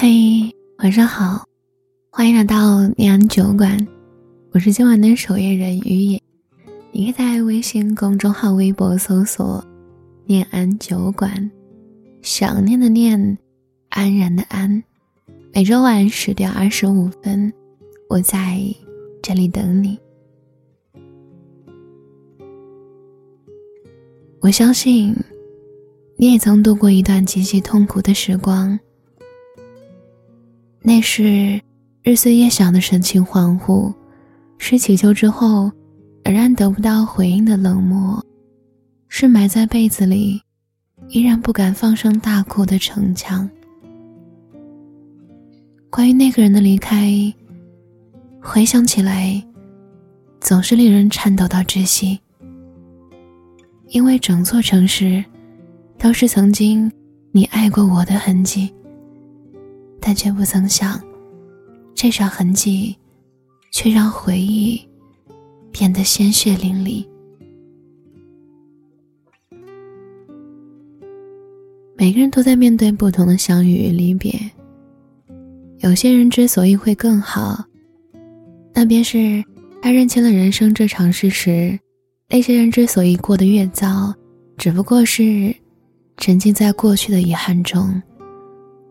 嘿，晚上好，欢迎来到念安酒馆，我是今晚的守夜人于野。你可以在微信公众号、微博搜索“念安酒馆”，想念的念，安然的安。每周晚十点二十五分，我在这里等你。我相信，你也曾度过一段极其痛苦的时光。那是日思夜想的神情恍惚，是祈求之后仍然得不到回应的冷漠，是埋在被子里依然不敢放声大哭的逞强。关于那个人的离开，回想起来，总是令人颤抖到窒息。因为整座城市，都是曾经你爱过我的痕迹，但却不曾想，这场痕迹，却让回忆变得鲜血淋漓。每个人都在面对不同的相遇与离别。有些人之所以会更好，那便是他认清了人生这场事实。那些人之所以过得越糟，只不过是沉浸在过去的遗憾中，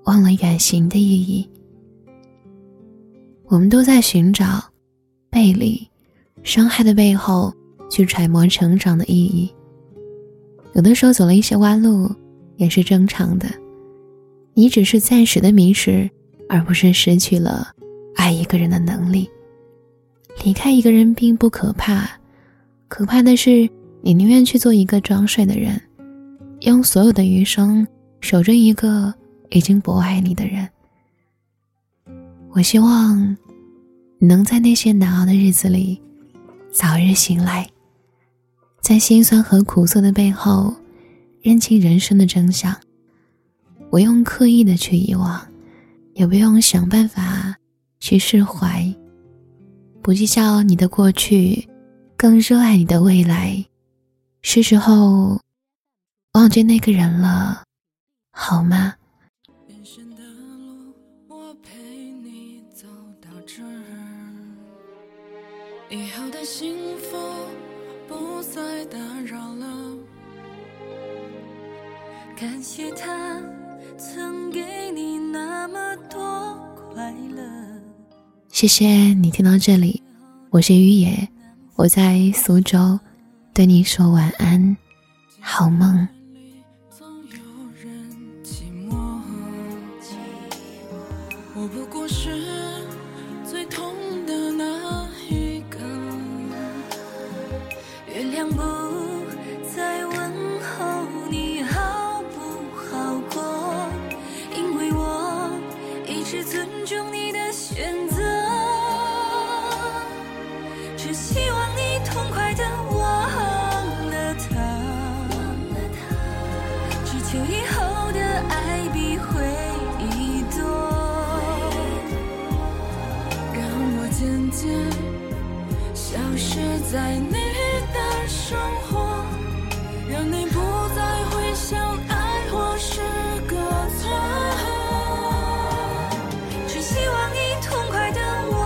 忘了远行的意义。我们都在寻找背离、伤害的背后，去揣摩成长的意义。有的时候走了一些弯路，也是正常的。你只是暂时的迷失，而不是失去了爱一个人的能力。离开一个人并不可怕。可怕的是，你宁愿去做一个装睡的人，用所有的余生守着一个已经不爱你的人。我希望你能在那些难熬的日子里早日醒来，在心酸和苦涩的背后认清人生的真相。不用刻意的去遗忘，也不用想办法去释怀，不计较你的过去。更热爱你的未来，是时候忘记那个人了，好吗？以后的幸福不再打扰了。感谢他曾给你那么多快乐。谢谢你听到这里，我是于野。我在苏州，对你说晚安，好梦。我不过是渐渐消失在你的生活，让你不再回想爱或是个错。只希望你痛快的忘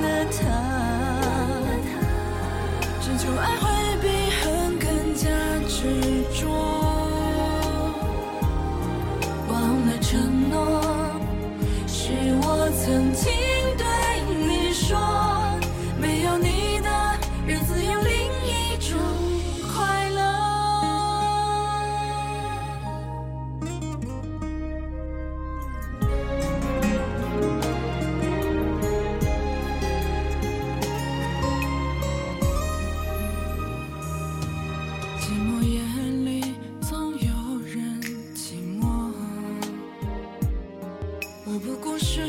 了他，只求爱会比恨更加执着。忘了承诺，是我曾经。不过是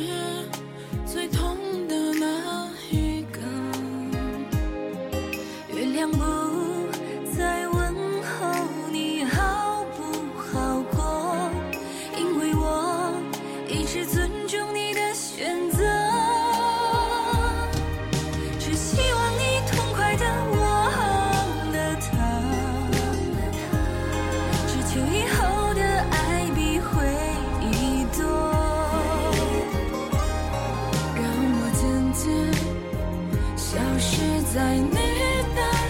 最痛在你的